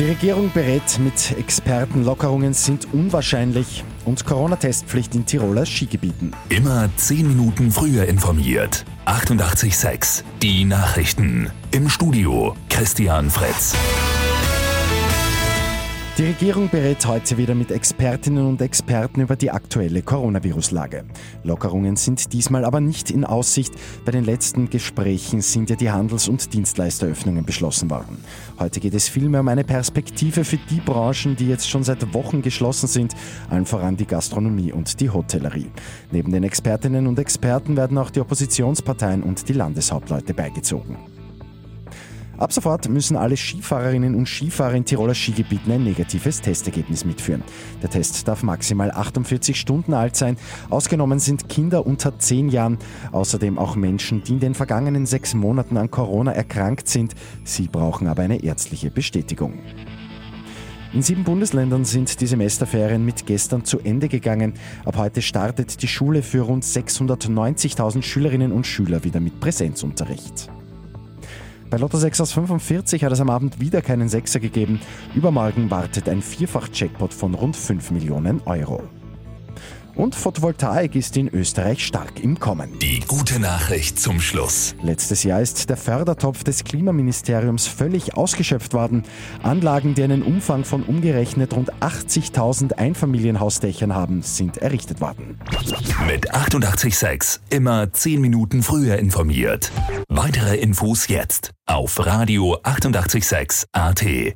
Die Regierung berät mit Experten, Lockerungen sind unwahrscheinlich und Corona-Testpflicht in Tiroler Skigebieten. Immer 10 Minuten früher informiert. 88.6 Die Nachrichten. Im Studio Christian Fretz. Die Regierung berät heute wieder mit Expertinnen und Experten über die aktuelle Coronavirus-Lage. Lockerungen sind diesmal aber nicht in Aussicht. Bei den letzten Gesprächen sind ja die Handels- und Dienstleisteröffnungen beschlossen worden. Heute geht es vielmehr um eine Perspektive für die Branchen, die jetzt schon seit Wochen geschlossen sind, allen voran die Gastronomie und die Hotellerie. Neben den Expertinnen und Experten werden auch die Oppositionsparteien und die Landeshauptleute beigezogen. Ab sofort müssen alle Skifahrerinnen und Skifahrer in Tiroler Skigebieten ein negatives Testergebnis mitführen. Der Test darf maximal 48 Stunden alt sein. Ausgenommen sind Kinder unter 10 Jahren, außerdem auch Menschen, die in den vergangenen sechs Monaten an Corona erkrankt sind. Sie brauchen aber eine ärztliche Bestätigung. In sieben Bundesländern sind die Semesterferien mit gestern zu Ende gegangen. Ab heute startet die Schule für rund 690.000 Schülerinnen und Schüler wieder mit Präsenzunterricht. Bei Lotto 6 aus 45 hat es am Abend wieder keinen Sechser gegeben. Übermorgen wartet ein Vierfach-Jackpot von rund 5 Millionen Euro. Und Photovoltaik ist in Österreich stark im Kommen. Die gute Nachricht zum Schluss. Letztes Jahr ist der Fördertopf des Klimaministeriums völlig ausgeschöpft worden. Anlagen, die einen Umfang von umgerechnet rund 80.000 Einfamilienhausdächern haben, sind errichtet worden. Mit 88.6 immer 10 Minuten früher informiert. Weitere Infos jetzt auf Radio 886 AT.